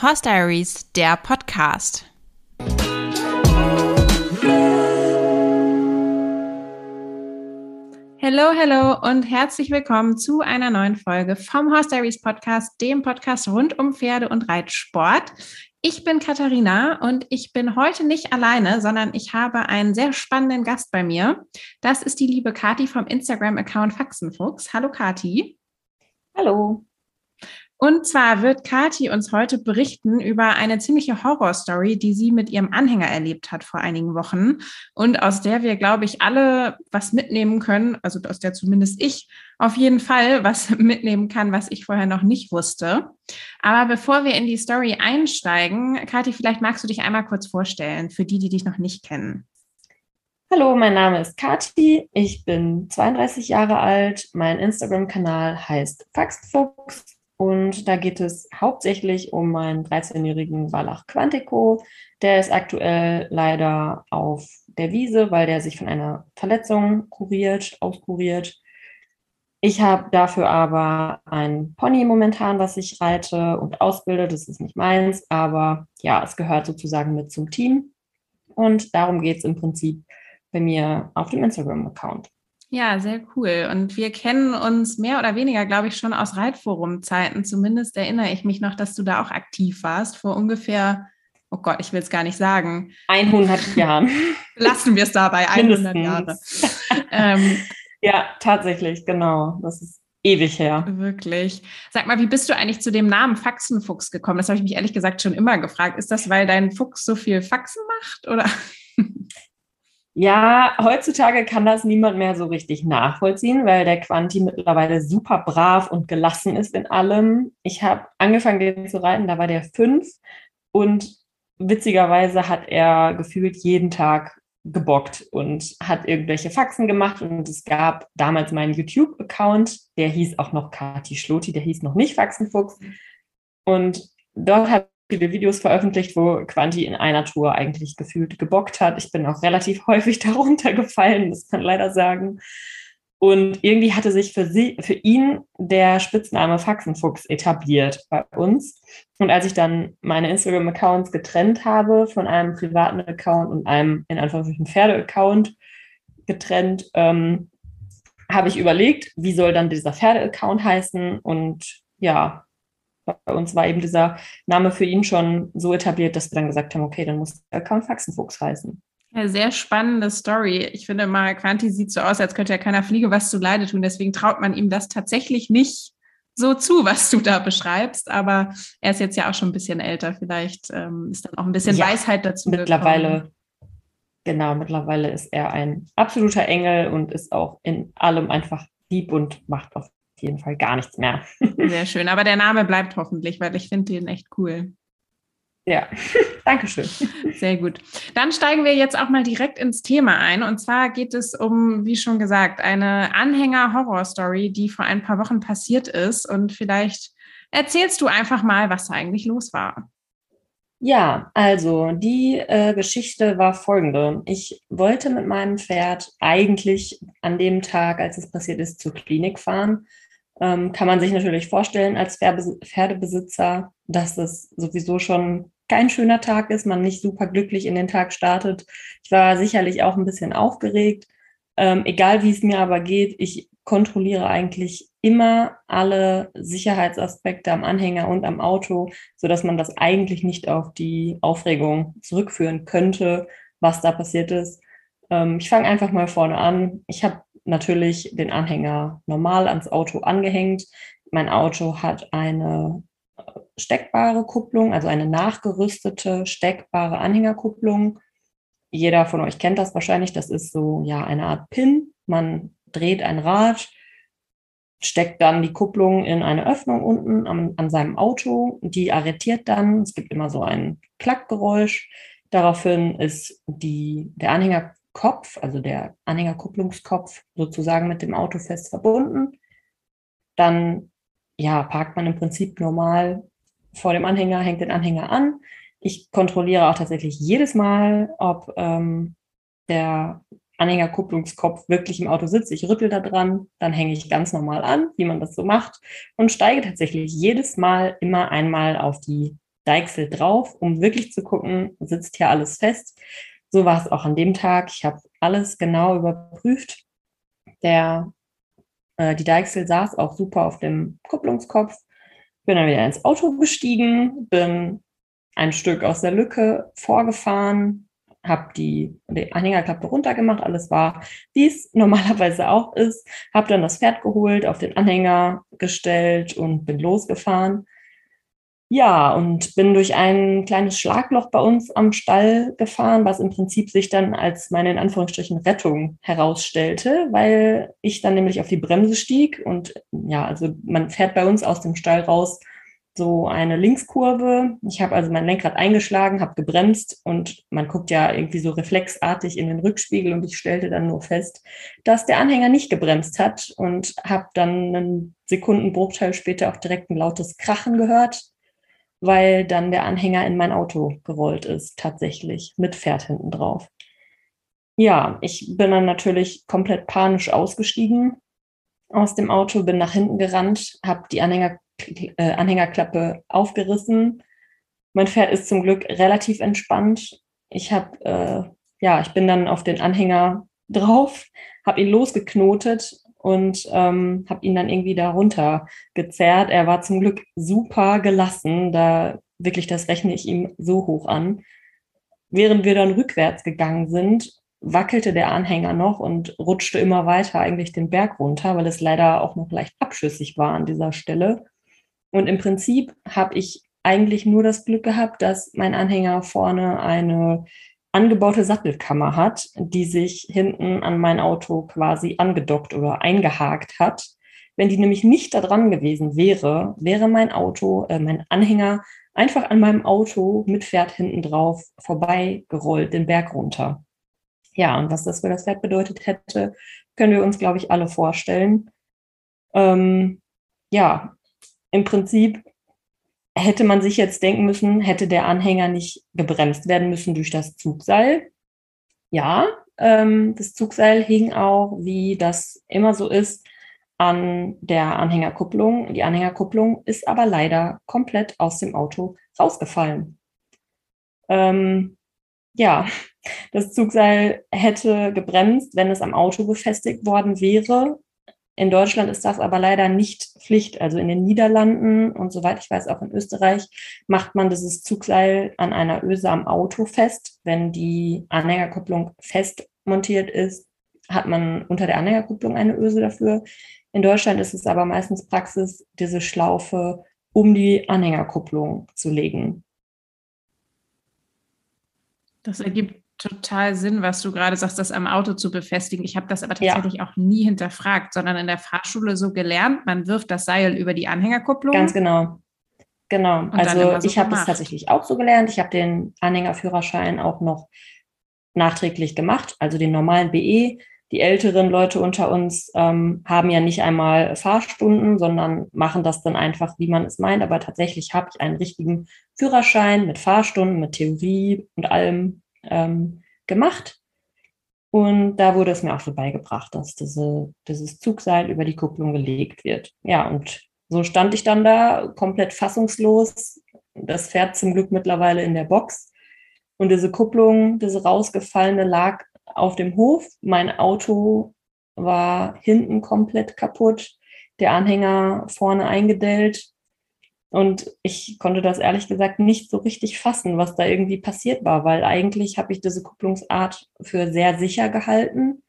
Horse Diaries, der Podcast. Hallo, hallo und herzlich willkommen zu einer neuen Folge vom Horse Diaries Podcast, dem Podcast rund um Pferde und Reitsport. Ich bin Katharina und ich bin heute nicht alleine, sondern ich habe einen sehr spannenden Gast bei mir. Das ist die liebe Kati vom Instagram-Account Faxenfuchs. Hallo Kati. Hallo. Und zwar wird Kati uns heute berichten über eine ziemliche Horrorstory, die sie mit ihrem Anhänger erlebt hat vor einigen Wochen und aus der wir, glaube ich, alle was mitnehmen können, also aus der zumindest ich auf jeden Fall was mitnehmen kann, was ich vorher noch nicht wusste. Aber bevor wir in die Story einsteigen, Kati, vielleicht magst du dich einmal kurz vorstellen für die, die dich noch nicht kennen. Hallo, mein Name ist Kati. Ich bin 32 Jahre alt. Mein Instagram-Kanal heißt Faxfuchs und da geht es hauptsächlich um meinen 13-jährigen Wallach Quantico. Der ist aktuell leider auf der Wiese, weil der sich von einer Verletzung kuriert, auskuriert. Ich habe dafür aber ein Pony momentan, was ich reite und ausbilde. Das ist nicht meins, aber ja, es gehört sozusagen mit zum Team. Und darum geht es im Prinzip bei mir auf dem Instagram-Account. Ja, sehr cool. Und wir kennen uns mehr oder weniger, glaube ich, schon aus Reitforum-Zeiten. Zumindest erinnere ich mich noch, dass du da auch aktiv warst, vor ungefähr, oh Gott, ich will es gar nicht sagen. 100 Jahren. Lassen wir es dabei, 100 Mindestens. Jahre. ähm, ja, tatsächlich, genau. Das ist ewig her. Wirklich. Sag mal, wie bist du eigentlich zu dem Namen Faxenfuchs gekommen? Das habe ich mich ehrlich gesagt schon immer gefragt. Ist das, weil dein Fuchs so viel Faxen macht, oder? Ja, heutzutage kann das niemand mehr so richtig nachvollziehen, weil der Quanti mittlerweile super brav und gelassen ist in allem. Ich habe angefangen, den zu reiten, da war der fünf. Und witzigerweise hat er gefühlt jeden Tag gebockt und hat irgendwelche Faxen gemacht. Und es gab damals meinen YouTube-Account, der hieß auch noch Kati Schloti, der hieß noch nicht Faxenfuchs. Und dort hat viele Videos veröffentlicht, wo Quanti in einer Tour eigentlich gefühlt gebockt hat. Ich bin auch relativ häufig darunter gefallen, muss man leider sagen. Und irgendwie hatte sich für, sie, für ihn der Spitzname Faxenfuchs etabliert bei uns. Und als ich dann meine Instagram-Accounts getrennt habe von einem privaten Account und einem in Anführungszeichen Pferde-Account getrennt, ähm, habe ich überlegt, wie soll dann dieser Pferde-Account heißen? Und ja, bei uns war eben dieser Name für ihn schon so etabliert, dass wir dann gesagt haben, okay, dann muss der Account Faxenfuchs heißen. Ja, sehr spannende Story. Ich finde mal, Quanti sieht so aus, als könnte ja keiner Fliege was zu Leide tun. Deswegen traut man ihm das tatsächlich nicht so zu, was du da beschreibst. Aber er ist jetzt ja auch schon ein bisschen älter. Vielleicht ähm, ist dann auch ein bisschen ja, Weisheit dazu. Mittlerweile, gekommen. genau, mittlerweile ist er ein absoluter Engel und ist auch in allem einfach lieb und macht auf jeden Fall gar nichts mehr. Sehr schön, aber der Name bleibt hoffentlich, weil ich finde den echt cool. Ja, danke schön. Sehr gut. Dann steigen wir jetzt auch mal direkt ins Thema ein. Und zwar geht es um, wie schon gesagt, eine Anhänger-Horror-Story, die vor ein paar Wochen passiert ist. Und vielleicht erzählst du einfach mal, was da eigentlich los war. Ja, also die äh, Geschichte war folgende. Ich wollte mit meinem Pferd eigentlich an dem Tag, als es passiert ist, zur Klinik fahren ähm, kann man sich natürlich vorstellen als Pferdebesitzer, dass es sowieso schon kein schöner Tag ist, man nicht super glücklich in den Tag startet. Ich war sicherlich auch ein bisschen aufgeregt. Ähm, egal wie es mir aber geht, ich kontrolliere eigentlich immer alle Sicherheitsaspekte am Anhänger und am Auto, so dass man das eigentlich nicht auf die Aufregung zurückführen könnte, was da passiert ist. Ähm, ich fange einfach mal vorne an. Ich habe natürlich den Anhänger normal ans Auto angehängt. Mein Auto hat eine äh, steckbare Kupplung, also eine nachgerüstete steckbare Anhängerkupplung. Jeder von euch kennt das wahrscheinlich. Das ist so ja eine Art Pin. Man dreht ein Rad, steckt dann die Kupplung in eine Öffnung unten an, an seinem Auto. Die arretiert dann. Es gibt immer so ein Klackgeräusch. Daraufhin ist die, der Anhänger Kopf, also der Anhängerkupplungskopf, sozusagen mit dem Auto fest verbunden. Dann ja, parkt man im Prinzip normal vor dem Anhänger, hängt den Anhänger an. Ich kontrolliere auch tatsächlich jedes Mal, ob ähm, der Anhängerkupplungskopf wirklich im Auto sitzt. Ich rüttel da dran, dann hänge ich ganz normal an, wie man das so macht, und steige tatsächlich jedes Mal immer einmal auf die Deichsel drauf, um wirklich zu gucken, sitzt hier alles fest. So war es auch an dem Tag. Ich habe alles genau überprüft. Der, äh, die Deichsel saß auch super auf dem Kupplungskopf. Bin dann wieder ins Auto gestiegen, bin ein Stück aus der Lücke vorgefahren, habe die, die Anhängerklappe runtergemacht, alles war, wie es normalerweise auch ist, habe dann das Pferd geholt, auf den Anhänger gestellt und bin losgefahren. Ja, und bin durch ein kleines Schlagloch bei uns am Stall gefahren, was im Prinzip sich dann als meine in Anführungsstrichen Rettung herausstellte, weil ich dann nämlich auf die Bremse stieg und ja, also man fährt bei uns aus dem Stall raus so eine Linkskurve. Ich habe also mein Lenkrad eingeschlagen, habe gebremst und man guckt ja irgendwie so reflexartig in den Rückspiegel und ich stellte dann nur fest, dass der Anhänger nicht gebremst hat und habe dann einen Sekundenbruchteil später auch direkt ein lautes Krachen gehört, weil dann der Anhänger in mein Auto gerollt ist, tatsächlich, mit Pferd hinten drauf. Ja, ich bin dann natürlich komplett panisch ausgestiegen aus dem Auto, bin nach hinten gerannt, habe die Anhänger äh, Anhängerklappe aufgerissen. Mein Pferd ist zum Glück relativ entspannt. Ich habe, äh, ja, ich bin dann auf den Anhänger drauf, habe ihn losgeknotet und ähm, habe ihn dann irgendwie da runter gezerrt. Er war zum Glück super gelassen. Da wirklich, das rechne ich ihm so hoch an. Während wir dann rückwärts gegangen sind, wackelte der Anhänger noch und rutschte immer weiter eigentlich den Berg runter, weil es leider auch noch leicht abschüssig war an dieser Stelle. Und im Prinzip habe ich eigentlich nur das Glück gehabt, dass mein Anhänger vorne eine angebaute Sattelkammer hat, die sich hinten an mein Auto quasi angedockt oder eingehakt hat. Wenn die nämlich nicht da dran gewesen wäre, wäre mein Auto, äh, mein Anhänger einfach an meinem Auto mit Pferd hinten drauf vorbeigerollt, den Berg runter. Ja, und was das für das Pferd bedeutet hätte, können wir uns, glaube ich, alle vorstellen. Ähm, ja, im Prinzip hätte man sich jetzt denken müssen, hätte der Anhänger nicht gebremst werden müssen durch das Zugseil. Ja, ähm, das Zugseil hing auch, wie das immer so ist, an der Anhängerkupplung. Die Anhängerkupplung ist aber leider komplett aus dem Auto rausgefallen. Ähm, ja, das Zugseil hätte gebremst, wenn es am Auto befestigt worden wäre. In Deutschland ist das aber leider nicht Pflicht. Also in den Niederlanden und soweit ich weiß auch in Österreich macht man dieses Zugseil an einer Öse am Auto fest. Wenn die Anhängerkupplung fest montiert ist, hat man unter der Anhängerkupplung eine Öse dafür. In Deutschland ist es aber meistens Praxis, diese Schlaufe um die Anhängerkupplung zu legen. Das ergibt total Sinn, was du gerade sagst, das am Auto zu befestigen. Ich habe das aber tatsächlich ja. auch nie hinterfragt, sondern in der Fahrschule so gelernt, man wirft das Seil über die Anhängerkupplung. Ganz genau. Genau. Und also so ich habe das tatsächlich auch so gelernt. Ich habe den Anhängerführerschein auch noch nachträglich gemacht, also den normalen BE. Die älteren Leute unter uns ähm, haben ja nicht einmal Fahrstunden, sondern machen das dann einfach, wie man es meint. Aber tatsächlich habe ich einen richtigen Führerschein mit Fahrstunden, mit Theorie und allem ähm, gemacht. Und da wurde es mir auch so beigebracht, dass diese, dieses Zugseil über die Kupplung gelegt wird. Ja, und so stand ich dann da komplett fassungslos. Das Pferd zum Glück mittlerweile in der Box. Und diese Kupplung, diese rausgefallene, lag auf dem Hof. Mein Auto war hinten komplett kaputt, der Anhänger vorne eingedellt. Und ich konnte das ehrlich gesagt nicht so richtig fassen, was da irgendwie passiert war, weil eigentlich habe ich diese Kupplungsart für sehr sicher gehalten.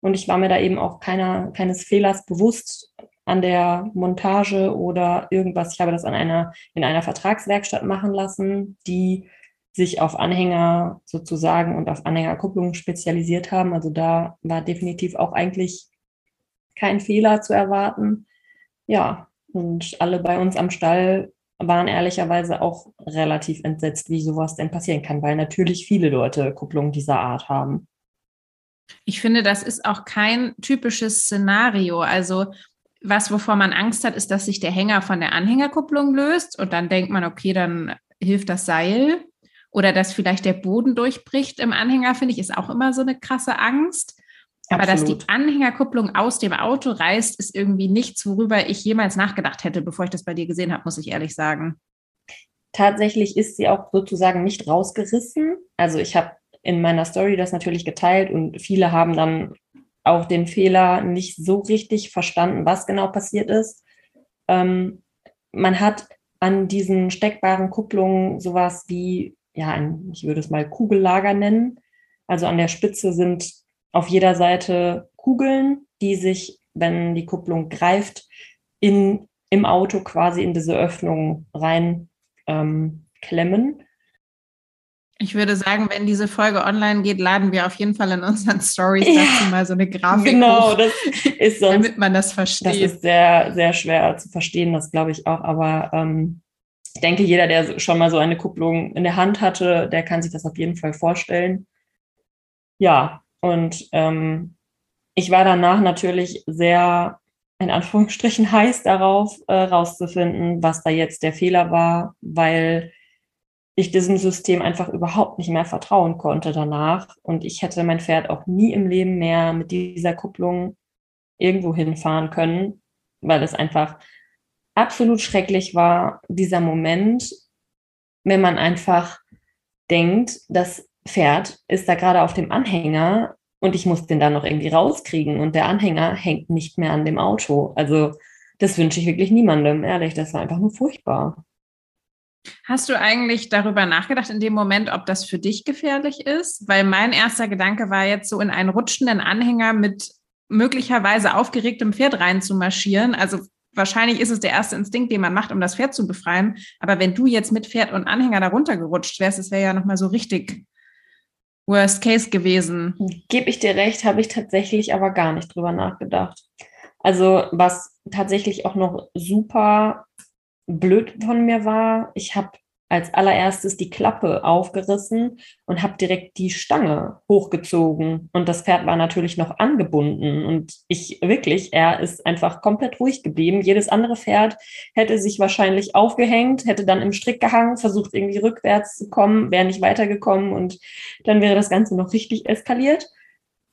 Und ich war mir da eben auch keiner, keines Fehlers bewusst an der Montage oder irgendwas. Ich habe das an einer, in einer Vertragswerkstatt machen lassen, die sich auf Anhänger sozusagen und auf Anhängerkupplungen spezialisiert haben. Also da war definitiv auch eigentlich kein Fehler zu erwarten. Ja, und alle bei uns am Stall waren ehrlicherweise auch relativ entsetzt, wie sowas denn passieren kann, weil natürlich viele Leute Kupplungen dieser Art haben. Ich finde, das ist auch kein typisches Szenario. Also was, wovor man Angst hat, ist, dass sich der Hänger von der Anhängerkupplung löst und dann denkt man, okay, dann hilft das Seil. Oder dass vielleicht der Boden durchbricht im Anhänger, finde ich, ist auch immer so eine krasse Angst. Aber Absolut. dass die Anhängerkupplung aus dem Auto reißt, ist irgendwie nichts, worüber ich jemals nachgedacht hätte, bevor ich das bei dir gesehen habe, muss ich ehrlich sagen. tatsächlich ist sie auch sozusagen nicht rausgerissen. Also ich habe in meiner Story das natürlich geteilt und viele haben dann auch den Fehler nicht so richtig verstanden, was genau passiert ist. Ähm, man hat an diesen steckbaren Kupplungen sowas wie, ja, ein, ich würde es mal Kugellager nennen. Also an der Spitze sind auf jeder Seite Kugeln, die sich, wenn die Kupplung greift, in, im Auto quasi in diese Öffnung rein ähm, klemmen. Ich würde sagen, wenn diese Folge online geht, laden wir auf jeden Fall in unseren Stories ja, dazu mal so eine Grafik genau, hoch, das ist sonst, damit man das versteht. Das ist sehr, sehr schwer zu verstehen, das glaube ich auch. Aber ähm, ich denke, jeder, der schon mal so eine Kupplung in der Hand hatte, der kann sich das auf jeden Fall vorstellen. Ja, und ähm, ich war danach natürlich sehr, in Anführungsstrichen, heiß darauf, äh, rauszufinden, was da jetzt der Fehler war, weil ich diesem System einfach überhaupt nicht mehr vertrauen konnte danach. Und ich hätte mein Pferd auch nie im Leben mehr mit dieser Kupplung irgendwo hinfahren können, weil es einfach absolut schrecklich war, dieser Moment, wenn man einfach denkt, das Pferd ist da gerade auf dem Anhänger und ich muss den dann noch irgendwie rauskriegen und der Anhänger hängt nicht mehr an dem Auto. Also das wünsche ich wirklich niemandem, ehrlich, das war einfach nur furchtbar. Hast du eigentlich darüber nachgedacht in dem Moment, ob das für dich gefährlich ist? Weil mein erster Gedanke war jetzt so in einen rutschenden Anhänger mit möglicherweise aufgeregtem Pferd reinzumarschieren. Also wahrscheinlich ist es der erste Instinkt, den man macht, um das Pferd zu befreien. Aber wenn du jetzt mit Pferd und Anhänger darunter gerutscht wärst, das wäre ja nochmal so richtig Worst Case gewesen. Gebe ich dir recht, habe ich tatsächlich aber gar nicht drüber nachgedacht. Also was tatsächlich auch noch super blöd von mir war, ich habe als allererstes die Klappe aufgerissen und habe direkt die Stange hochgezogen. Und das Pferd war natürlich noch angebunden. Und ich wirklich, er ist einfach komplett ruhig geblieben. Jedes andere Pferd hätte sich wahrscheinlich aufgehängt, hätte dann im Strick gehangen, versucht irgendwie rückwärts zu kommen, wäre nicht weitergekommen und dann wäre das Ganze noch richtig eskaliert.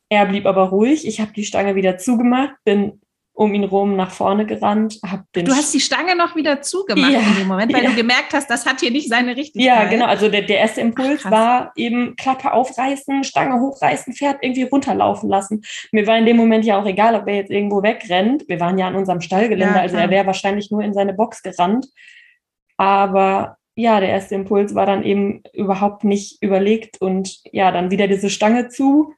Er blieb aber ruhig. Ich habe die Stange wieder zugemacht, bin um ihn rum nach vorne gerannt. Hab den du hast die Stange noch wieder zugemacht ja, in dem Moment, weil ja. du gemerkt hast, das hat hier nicht seine Richtigkeit. Ja, genau. Also der, der erste Impuls Ach, war eben Klappe aufreißen, Stange hochreißen, Pferd irgendwie runterlaufen lassen. Mir war in dem Moment ja auch egal, ob er jetzt irgendwo wegrennt. Wir waren ja an unserem Stallgelände, ja, also er wäre wahrscheinlich nur in seine Box gerannt. Aber ja, der erste Impuls war dann eben überhaupt nicht überlegt und ja, dann wieder diese Stange zu,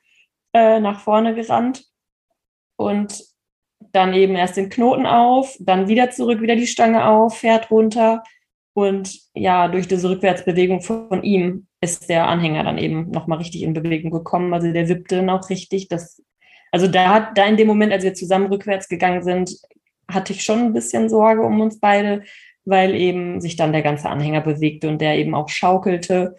äh, nach vorne gerannt. Und dann eben erst den Knoten auf, dann wieder zurück, wieder die Stange auf, fährt runter. Und ja, durch diese Rückwärtsbewegung von ihm ist der Anhänger dann eben nochmal richtig in Bewegung gekommen. Also der wippte auch richtig. Das, also da, da in dem Moment, als wir zusammen rückwärts gegangen sind, hatte ich schon ein bisschen Sorge um uns beide, weil eben sich dann der ganze Anhänger bewegte und der eben auch schaukelte.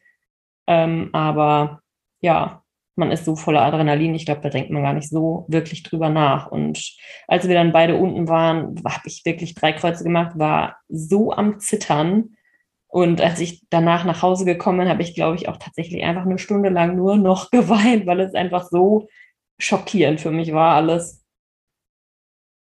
Ähm, aber ja, man ist so voller Adrenalin, ich glaube, da denkt man gar nicht so wirklich drüber nach. Und als wir dann beide unten waren, habe ich wirklich drei Kreuze gemacht, war so am Zittern. Und als ich danach nach Hause gekommen bin, habe ich, glaube ich, auch tatsächlich einfach eine Stunde lang nur noch geweint, weil es einfach so schockierend für mich war alles.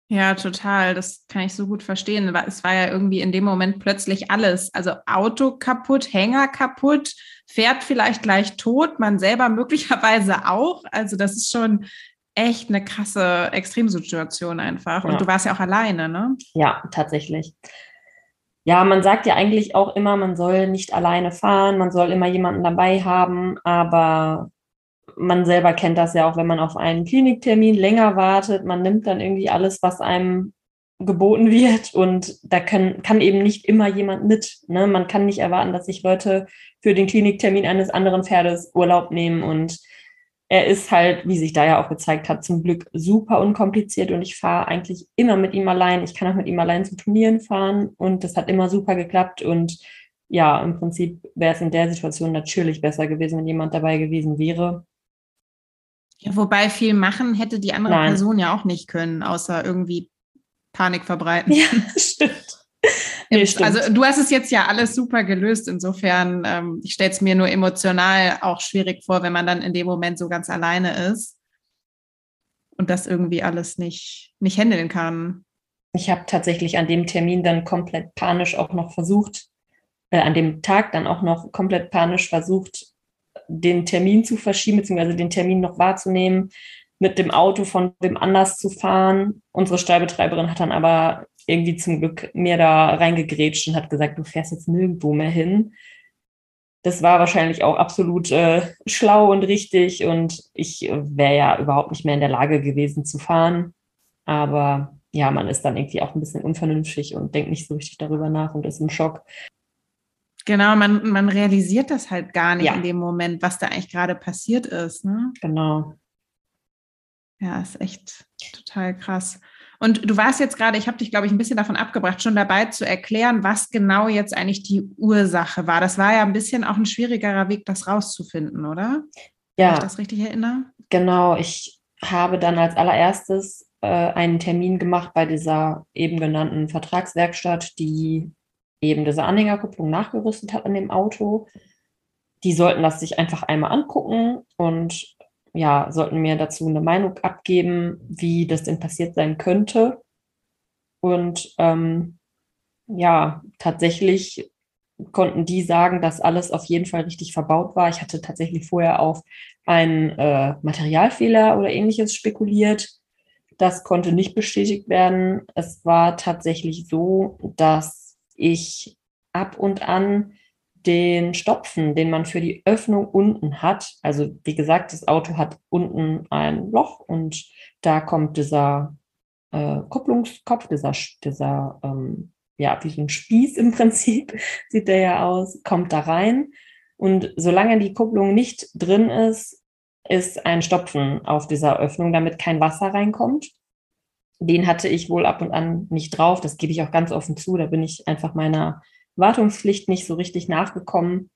Ja, total. Das kann ich so gut verstehen. Es war ja irgendwie in dem Moment plötzlich alles. Also Auto kaputt, Hänger kaputt, Pferd vielleicht gleich tot, man selber möglicherweise auch. Also das ist schon echt eine krasse Extremsituation einfach. Und ja. du warst ja auch alleine, ne? Ja, tatsächlich. Ja, man sagt ja eigentlich auch immer, man soll nicht alleine fahren, man soll immer jemanden dabei haben, aber man selber kennt das ja auch, wenn man auf einen Kliniktermin länger wartet, man nimmt dann irgendwie alles, was einem geboten wird und da kann, kann eben nicht immer jemand mit. Ne? Man kann nicht erwarten, dass sich Leute für den Kliniktermin eines anderen Pferdes Urlaub nehmen und er ist halt, wie sich da ja auch gezeigt hat, zum Glück super unkompliziert und ich fahre eigentlich immer mit ihm allein. Ich kann auch mit ihm allein zu Turnieren fahren und das hat immer super geklappt und ja, im Prinzip wäre es in der Situation natürlich besser gewesen, wenn jemand dabei gewesen wäre. Ja, wobei viel machen hätte die andere Nein. Person ja auch nicht können, außer irgendwie Panik verbreiten. Ja, stimmt. Nee, also du hast es jetzt ja alles super gelöst. Insofern, ähm, ich stelle es mir nur emotional auch schwierig vor, wenn man dann in dem Moment so ganz alleine ist und das irgendwie alles nicht, nicht handeln kann. Ich habe tatsächlich an dem Termin dann komplett panisch auch noch versucht, äh, an dem Tag dann auch noch komplett panisch versucht, den Termin zu verschieben, beziehungsweise den Termin noch wahrzunehmen, mit dem Auto von wem anders zu fahren. Unsere Stallbetreiberin hat dann aber irgendwie zum Glück mir da reingegrätscht und hat gesagt, du fährst jetzt nirgendwo mehr hin. Das war wahrscheinlich auch absolut äh, schlau und richtig und ich wäre ja überhaupt nicht mehr in der Lage gewesen zu fahren. Aber ja, man ist dann irgendwie auch ein bisschen unvernünftig und denkt nicht so richtig darüber nach und ist im Schock. Genau, man, man realisiert das halt gar nicht ja. in dem Moment, was da eigentlich gerade passiert ist. Ne? Genau. Ja, ist echt total krass. Und du warst jetzt gerade, ich habe dich, glaube ich, ein bisschen davon abgebracht, schon dabei zu erklären, was genau jetzt eigentlich die Ursache war. Das war ja ein bisschen auch ein schwierigerer Weg, das rauszufinden, oder? Ja. Kann ich das richtig erinnere? Genau. Ich habe dann als allererstes äh, einen Termin gemacht bei dieser eben genannten Vertragswerkstatt, die eben diese Anhängerkupplung nachgerüstet hat an dem Auto. Die sollten das sich einfach einmal angucken und ja, sollten mir dazu eine Meinung abgeben, wie das denn passiert sein könnte. Und ähm, ja, tatsächlich konnten die sagen, dass alles auf jeden Fall richtig verbaut war. Ich hatte tatsächlich vorher auf einen äh, Materialfehler oder ähnliches spekuliert. Das konnte nicht bestätigt werden. Es war tatsächlich so, dass ich ab und an den Stopfen, den man für die Öffnung unten hat. Also wie gesagt, das Auto hat unten ein Loch und da kommt dieser äh, Kupplungskopf, dieser, dieser ähm, ja, wie so ein Spieß im Prinzip sieht der ja aus, kommt da rein. Und solange die Kupplung nicht drin ist, ist ein Stopfen auf dieser Öffnung, damit kein Wasser reinkommt. Den hatte ich wohl ab und an nicht drauf. Das gebe ich auch ganz offen zu. Da bin ich einfach meiner Wartungspflicht nicht so richtig nachgekommen.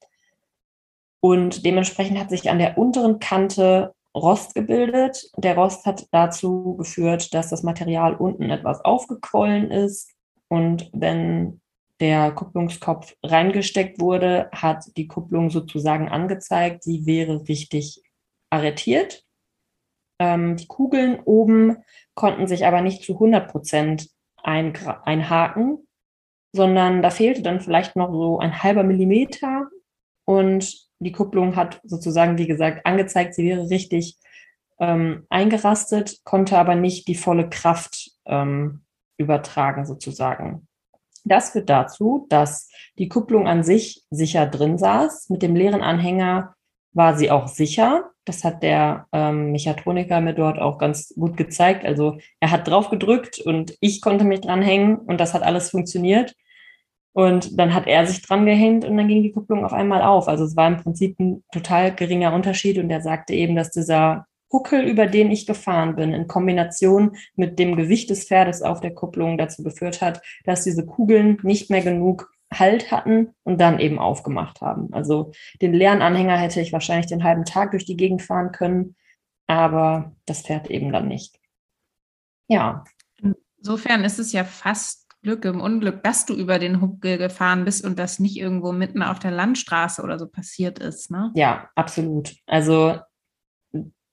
Und dementsprechend hat sich an der unteren Kante Rost gebildet. Der Rost hat dazu geführt, dass das Material unten etwas aufgequollen ist. Und wenn der Kupplungskopf reingesteckt wurde, hat die Kupplung sozusagen angezeigt, sie wäre richtig arretiert. Ähm, die Kugeln oben konnten sich aber nicht zu 100 Prozent einhaken sondern da fehlte dann vielleicht noch so ein halber Millimeter und die Kupplung hat sozusagen, wie gesagt, angezeigt, sie wäre richtig ähm, eingerastet, konnte aber nicht die volle Kraft ähm, übertragen sozusagen. Das führt dazu, dass die Kupplung an sich sicher drin saß. Mit dem leeren Anhänger war sie auch sicher. Das hat der ähm, Mechatroniker mir dort auch ganz gut gezeigt. Also er hat drauf gedrückt und ich konnte mich dran hängen und das hat alles funktioniert. Und dann hat er sich dran gehängt und dann ging die Kupplung auf einmal auf. Also es war im Prinzip ein total geringer Unterschied und er sagte eben, dass dieser Huckel, über den ich gefahren bin, in Kombination mit dem Gewicht des Pferdes auf der Kupplung dazu geführt hat, dass diese Kugeln nicht mehr genug Halt hatten und dann eben aufgemacht haben. Also den leeren Anhänger hätte ich wahrscheinlich den halben Tag durch die Gegend fahren können, aber das Pferd eben dann nicht. Ja. Insofern ist es ja fast Glück im Unglück, dass du über den Huckel gefahren bist und das nicht irgendwo mitten auf der Landstraße oder so passiert ist. Ne? Ja, absolut. Also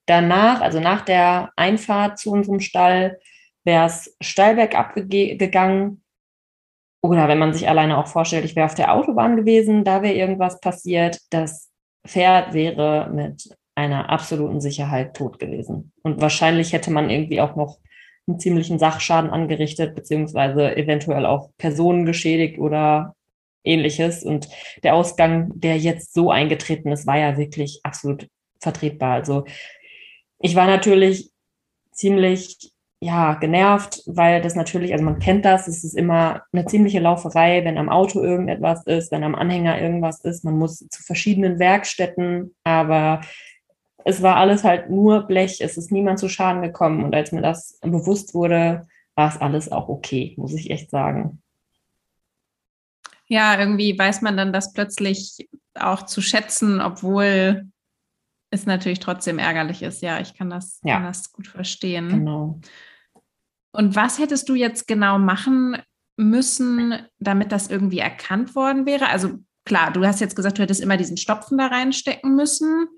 danach, also nach der Einfahrt zu unserem Stall, wäre es steil bergab gegangen. Oder wenn man sich alleine auch vorstellt, ich wäre auf der Autobahn gewesen, da wäre irgendwas passiert. Das Pferd wäre mit einer absoluten Sicherheit tot gewesen. Und wahrscheinlich hätte man irgendwie auch noch einen ziemlichen Sachschaden angerichtet, beziehungsweise eventuell auch Personen geschädigt oder ähnliches. Und der Ausgang, der jetzt so eingetreten ist, war ja wirklich absolut vertretbar. Also ich war natürlich ziemlich ja, genervt, weil das natürlich, also man kennt das, es ist immer eine ziemliche Lauferei, wenn am Auto irgendetwas ist, wenn am Anhänger irgendwas ist. Man muss zu verschiedenen Werkstätten, aber es war alles halt nur Blech, es ist niemand zu Schaden gekommen. Und als mir das bewusst wurde, war es alles auch okay, muss ich echt sagen. Ja, irgendwie weiß man dann das plötzlich auch zu schätzen, obwohl es natürlich trotzdem ärgerlich ist. Ja, ich kann das, ja. kann das gut verstehen. Genau. Und was hättest du jetzt genau machen müssen, damit das irgendwie erkannt worden wäre? Also klar, du hast jetzt gesagt, du hättest immer diesen Stopfen da reinstecken müssen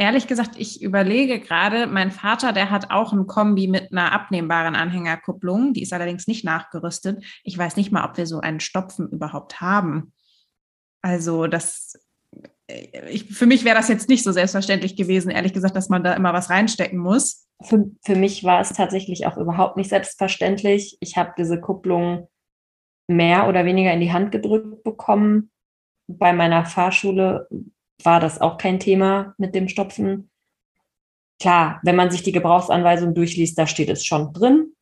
ehrlich gesagt, ich überlege gerade, mein Vater, der hat auch ein Kombi mit einer abnehmbaren Anhängerkupplung. Die ist allerdings nicht nachgerüstet. Ich weiß nicht mal, ob wir so einen Stopfen überhaupt haben. Also das, äh, ich, für mich wäre das jetzt nicht so selbstverständlich gewesen, ehrlich gesagt, dass man da immer was reinstecken muss. Für, für mich war es tatsächlich auch überhaupt nicht selbstverständlich. Ich habe diese Kupplung mehr oder weniger in die Hand gedrückt bekommen. Bei meiner Fahrschule war das auch kein Thema mit dem Stopfen. Klar, wenn man sich die Gebrauchsanweisung durchliest, da steht es schon drin.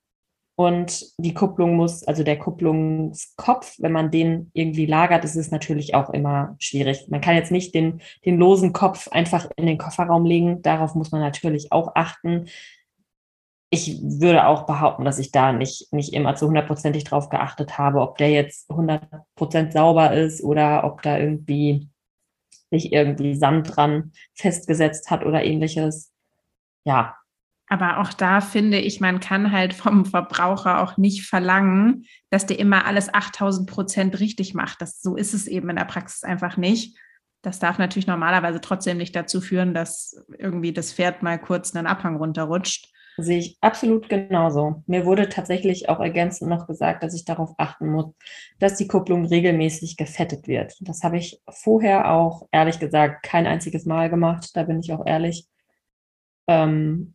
Und die Kupplung muss, also der Kupplungskopf, wenn man den irgendwie lagert, ist es natürlich auch immer schwierig. Man kann jetzt nicht den, den losen Kopf einfach in den Kofferraum legen. Darauf muss man natürlich auch achten. Ich würde auch behaupten, dass ich da nicht, nicht immer zu hundertprozentig drauf geachtet habe, ob der jetzt hundertprozent sauber ist oder ob da irgendwie sich irgendwie Sand dran festgesetzt hat oder ähnliches. Ja, aber auch da finde ich, man kann halt vom Verbraucher auch nicht verlangen, dass der immer alles 8000 Prozent richtig macht. Das, so ist es eben in der Praxis einfach nicht. Das darf natürlich normalerweise trotzdem nicht dazu führen, dass irgendwie das Pferd mal kurz einen Abhang runterrutscht. Sehe ich absolut genauso. Mir wurde tatsächlich auch ergänzend noch gesagt, dass ich darauf achten muss, dass die Kupplung regelmäßig gefettet wird. Das habe ich vorher auch, ehrlich gesagt, kein einziges Mal gemacht. Da bin ich auch ehrlich. Ähm,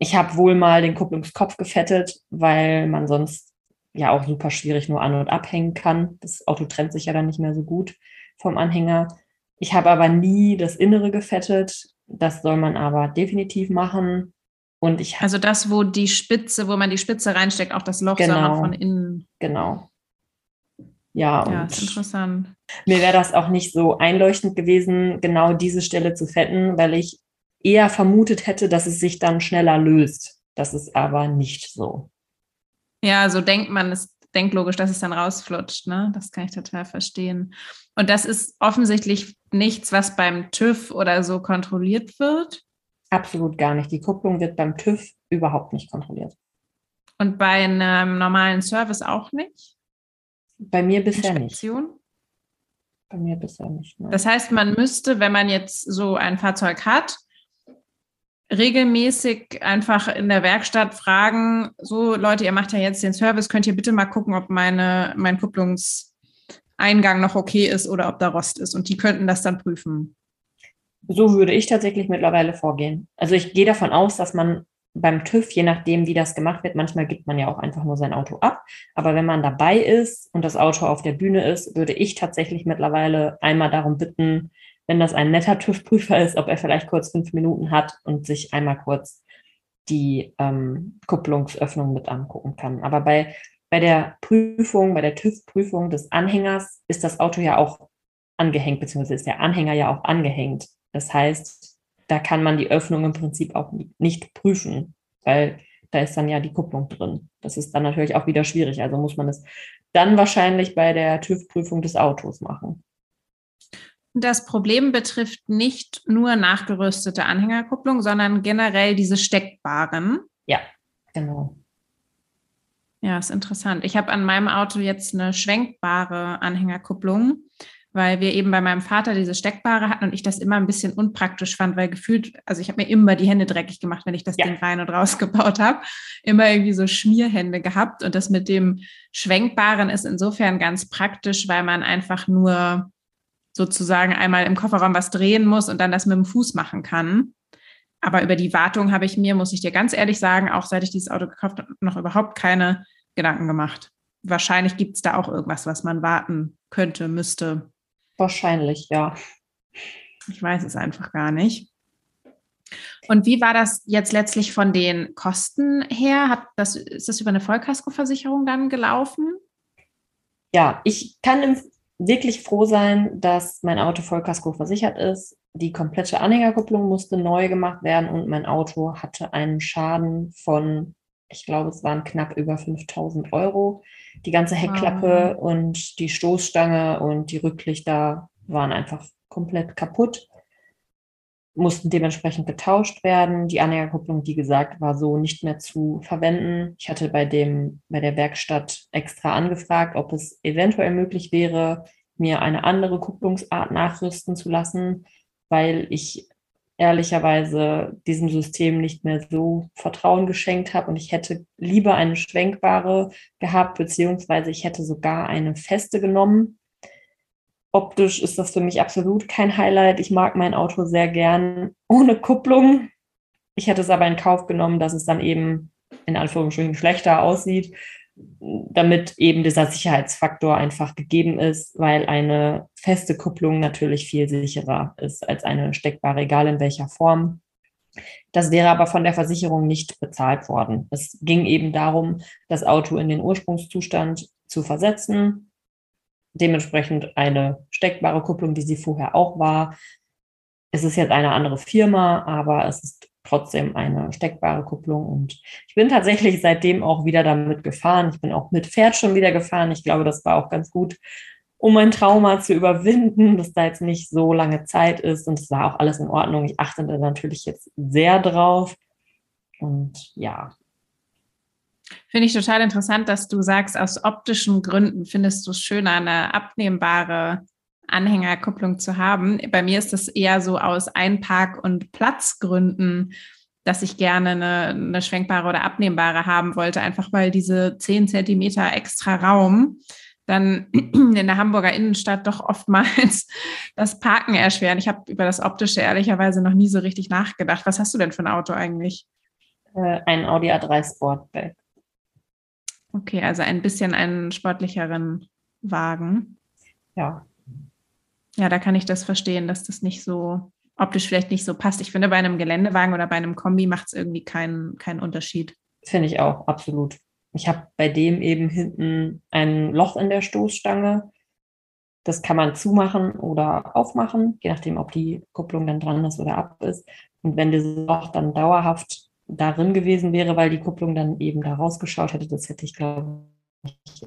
ich habe wohl mal den Kupplungskopf gefettet, weil man sonst ja auch super schwierig nur an- und abhängen kann. Das Auto trennt sich ja dann nicht mehr so gut vom Anhänger. Ich habe aber nie das Innere gefettet. Das soll man aber definitiv machen. Und ich also das, wo die Spitze, wo man die Spitze reinsteckt, auch das Loch genau, soll man von innen. Genau. Ja, ja ist interessant. Mir wäre das auch nicht so einleuchtend gewesen, genau diese Stelle zu fetten, weil ich eher vermutet hätte, dass es sich dann schneller löst. Das ist aber nicht so. Ja, so denkt man, es denkt logisch, dass es dann rausflutscht. Ne? Das kann ich total verstehen. Und das ist offensichtlich nichts, was beim TÜV oder so kontrolliert wird. Absolut gar nicht. Die Kupplung wird beim TÜV überhaupt nicht kontrolliert. Und bei einem normalen Service auch nicht? Bei mir bisher Inspektion? nicht. Bei mir bisher nicht. Nein. Das heißt, man müsste, wenn man jetzt so ein Fahrzeug hat, regelmäßig einfach in der Werkstatt fragen, so Leute, ihr macht ja jetzt den Service, könnt ihr bitte mal gucken, ob meine, mein Kupplungseingang noch okay ist oder ob da Rost ist. Und die könnten das dann prüfen. So würde ich tatsächlich mittlerweile vorgehen. Also ich gehe davon aus, dass man beim TÜV, je nachdem, wie das gemacht wird, manchmal gibt man ja auch einfach nur sein Auto ab. Aber wenn man dabei ist und das Auto auf der Bühne ist, würde ich tatsächlich mittlerweile einmal darum bitten, wenn das ein netter TÜV-Prüfer ist, ob er vielleicht kurz fünf Minuten hat und sich einmal kurz die ähm, Kupplungsöffnung mit angucken kann. Aber bei, bei der Prüfung, bei der TÜV-Prüfung des Anhängers ist das Auto ja auch angehängt, beziehungsweise ist der Anhänger ja auch angehängt. Das heißt, da kann man die Öffnung im Prinzip auch nicht prüfen, weil da ist dann ja die Kupplung drin. Das ist dann natürlich auch wieder schwierig. Also muss man es dann wahrscheinlich bei der TÜV-Prüfung des Autos machen. Das Problem betrifft nicht nur nachgerüstete Anhängerkupplung, sondern generell diese steckbaren. Ja, genau. Ja, ist interessant. Ich habe an meinem Auto jetzt eine schwenkbare Anhängerkupplung, weil wir eben bei meinem Vater diese steckbare hatten und ich das immer ein bisschen unpraktisch fand, weil gefühlt, also ich habe mir immer die Hände dreckig gemacht, wenn ich das ja. Ding rein und raus gebaut habe. Immer irgendwie so Schmierhände gehabt. Und das mit dem Schwenkbaren ist insofern ganz praktisch, weil man einfach nur sozusagen einmal im Kofferraum was drehen muss und dann das mit dem Fuß machen kann. Aber über die Wartung habe ich mir, muss ich dir ganz ehrlich sagen, auch seit ich dieses Auto gekauft habe, noch überhaupt keine Gedanken gemacht. Wahrscheinlich gibt es da auch irgendwas, was man warten könnte, müsste. Wahrscheinlich, ja. Ich weiß es einfach gar nicht. Und wie war das jetzt letztlich von den Kosten her? Hat das, ist das über eine Vollkaskoversicherung dann gelaufen? Ja, ich kann im wirklich froh sein, dass mein Auto Vollkasko versichert ist. Die komplette Anhängerkupplung musste neu gemacht werden und mein Auto hatte einen Schaden von, ich glaube, es waren knapp über 5000 Euro. Die ganze Heckklappe wow. und die Stoßstange und die Rücklichter waren einfach komplett kaputt mussten dementsprechend getauscht werden. Die Anhängerkupplung, wie gesagt, war so nicht mehr zu verwenden. Ich hatte bei dem, bei der Werkstatt extra angefragt, ob es eventuell möglich wäre, mir eine andere Kupplungsart nachrüsten zu lassen, weil ich ehrlicherweise diesem System nicht mehr so Vertrauen geschenkt habe und ich hätte lieber eine schwenkbare gehabt, beziehungsweise ich hätte sogar eine feste genommen, Optisch ist das für mich absolut kein Highlight. Ich mag mein Auto sehr gern ohne Kupplung. Ich hätte es aber in Kauf genommen, dass es dann eben in Anführungsstrichen schlechter aussieht, damit eben dieser Sicherheitsfaktor einfach gegeben ist, weil eine feste Kupplung natürlich viel sicherer ist als eine steckbare, egal in welcher Form. Das wäre aber von der Versicherung nicht bezahlt worden. Es ging eben darum, das Auto in den Ursprungszustand zu versetzen. Dementsprechend eine steckbare Kupplung, wie sie vorher auch war. Es ist jetzt eine andere Firma, aber es ist trotzdem eine steckbare Kupplung. Und ich bin tatsächlich seitdem auch wieder damit gefahren. Ich bin auch mit Pferd schon wieder gefahren. Ich glaube, das war auch ganz gut, um mein Trauma zu überwinden, dass da jetzt nicht so lange Zeit ist. Und es war auch alles in Ordnung. Ich achte da natürlich jetzt sehr drauf. Und ja. Finde ich total interessant, dass du sagst, aus optischen Gründen findest du es schöner, eine abnehmbare Anhängerkupplung zu haben. Bei mir ist das eher so aus Einpark- und Platzgründen, dass ich gerne eine, eine schwenkbare oder abnehmbare haben wollte, einfach weil diese 10 Zentimeter extra Raum dann in der Hamburger Innenstadt doch oftmals das Parken erschweren. Ich habe über das Optische ehrlicherweise noch nie so richtig nachgedacht. Was hast du denn für ein Auto eigentlich? Äh, ein Audi A3 Sportback. Okay, also ein bisschen einen sportlicheren Wagen. Ja. Ja, da kann ich das verstehen, dass das nicht so optisch vielleicht nicht so passt. Ich finde, bei einem Geländewagen oder bei einem Kombi macht es irgendwie keinen, keinen Unterschied. Finde ich auch, absolut. Ich habe bei dem eben hinten ein Loch in der Stoßstange. Das kann man zumachen oder aufmachen, je nachdem, ob die Kupplung dann dran ist oder ab ist. Und wenn dieses Loch dann dauerhaft darin gewesen wäre, weil die Kupplung dann eben da rausgeschaut hätte, das hätte ich, glaube ich,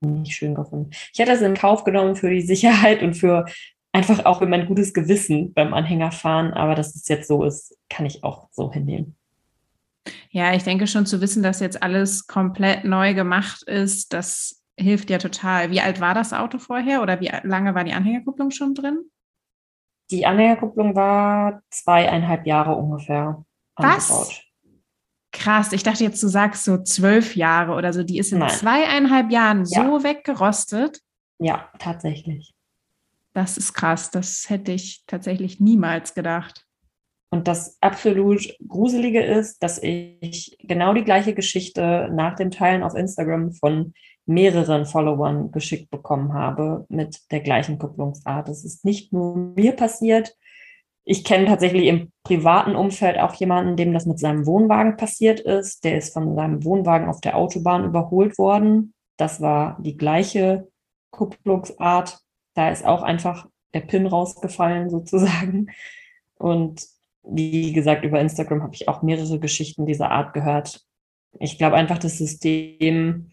nicht schön gefunden. Ich hätte es in Kauf genommen für die Sicherheit und für einfach auch für mein gutes Gewissen beim Anhängerfahren, aber dass es jetzt so ist, kann ich auch so hinnehmen. Ja, ich denke schon zu wissen, dass jetzt alles komplett neu gemacht ist, das hilft ja total. Wie alt war das Auto vorher oder wie lange war die Anhängerkupplung schon drin? Die Anhängerkupplung war zweieinhalb Jahre ungefähr. Was? Angebaut. Krass, ich dachte jetzt, du sagst so zwölf Jahre oder so. Die ist in Nein. zweieinhalb Jahren ja. so weggerostet. Ja, tatsächlich. Das ist krass. Das hätte ich tatsächlich niemals gedacht. Und das absolut Gruselige ist, dass ich genau die gleiche Geschichte nach dem Teilen auf Instagram von mehreren Followern geschickt bekommen habe mit der gleichen Kupplungsart. Es ist nicht nur mir passiert, ich kenne tatsächlich im privaten Umfeld auch jemanden, dem das mit seinem Wohnwagen passiert ist. Der ist von seinem Wohnwagen auf der Autobahn überholt worden. Das war die gleiche Kupplungsart. Da ist auch einfach der Pin rausgefallen sozusagen. Und wie gesagt, über Instagram habe ich auch mehrere Geschichten dieser Art gehört. Ich glaube einfach, das System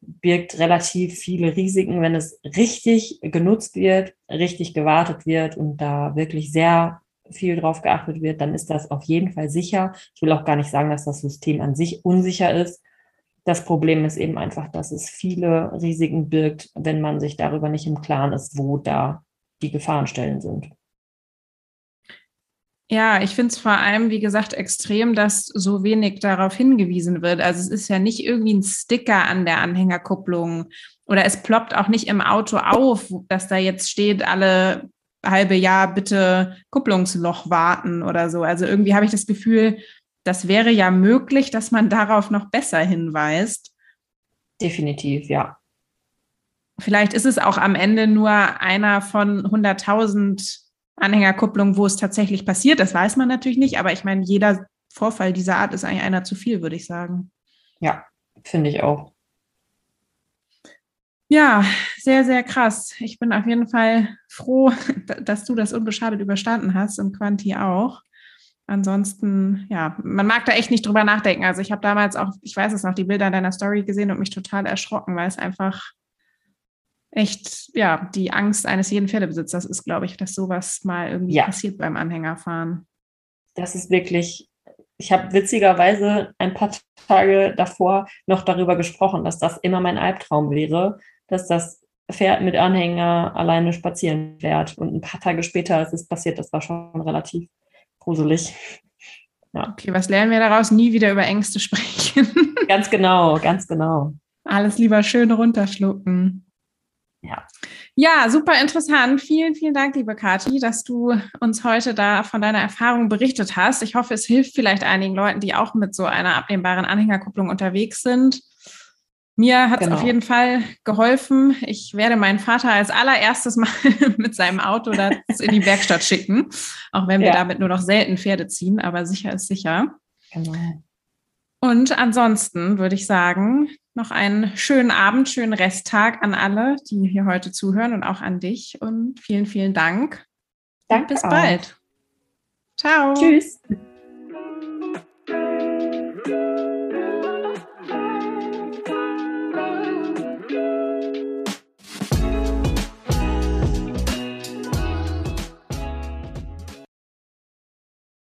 birgt relativ viele Risiken, wenn es richtig genutzt wird, richtig gewartet wird und da wirklich sehr viel drauf geachtet wird, dann ist das auf jeden Fall sicher. Ich will auch gar nicht sagen, dass das System an sich unsicher ist. Das Problem ist eben einfach, dass es viele Risiken birgt, wenn man sich darüber nicht im Klaren ist, wo da die Gefahrenstellen sind. Ja, ich finde es vor allem, wie gesagt, extrem, dass so wenig darauf hingewiesen wird. Also es ist ja nicht irgendwie ein Sticker an der Anhängerkupplung oder es ploppt auch nicht im Auto auf, dass da jetzt steht, alle halbe Jahr bitte Kupplungsloch warten oder so. Also irgendwie habe ich das Gefühl, das wäre ja möglich, dass man darauf noch besser hinweist. Definitiv, ja. Vielleicht ist es auch am Ende nur einer von 100.000 Anhängerkupplungen, wo es tatsächlich passiert. Das weiß man natürlich nicht, aber ich meine, jeder Vorfall dieser Art ist eigentlich einer zu viel, würde ich sagen. Ja, finde ich auch. Ja, sehr, sehr krass. Ich bin auf jeden Fall froh, dass du das unbeschadet überstanden hast und Quanti auch. Ansonsten, ja, man mag da echt nicht drüber nachdenken. Also ich habe damals auch, ich weiß es noch, die Bilder deiner Story gesehen und mich total erschrocken, weil es einfach echt, ja, die Angst eines jeden Pferdebesitzers ist, glaube ich, dass sowas mal irgendwie ja. passiert beim Anhängerfahren. Das ist wirklich, ich habe witzigerweise ein paar Tage davor noch darüber gesprochen, dass das immer mein Albtraum wäre, dass das Pferd mit Anhänger alleine spazieren fährt. Und ein paar Tage später ist es passiert. Das war schon relativ gruselig. Ja. Okay, was lernen wir daraus? Nie wieder über Ängste sprechen. ganz genau, ganz genau. Alles lieber schön runterschlucken. Ja. ja, super interessant. Vielen, vielen Dank, liebe Kathi, dass du uns heute da von deiner Erfahrung berichtet hast. Ich hoffe, es hilft vielleicht einigen Leuten, die auch mit so einer abnehmbaren Anhängerkupplung unterwegs sind. Mir hat es genau. auf jeden Fall geholfen. Ich werde meinen Vater als allererstes mal mit seinem Auto in die Werkstatt schicken, auch wenn wir ja. damit nur noch selten Pferde ziehen, aber sicher ist sicher. Genau. Und ansonsten würde ich sagen, noch einen schönen Abend, schönen Resttag an alle, die hier heute zuhören und auch an dich. Und vielen, vielen Dank. Danke. Und bis auch. bald. Ciao. Tschüss.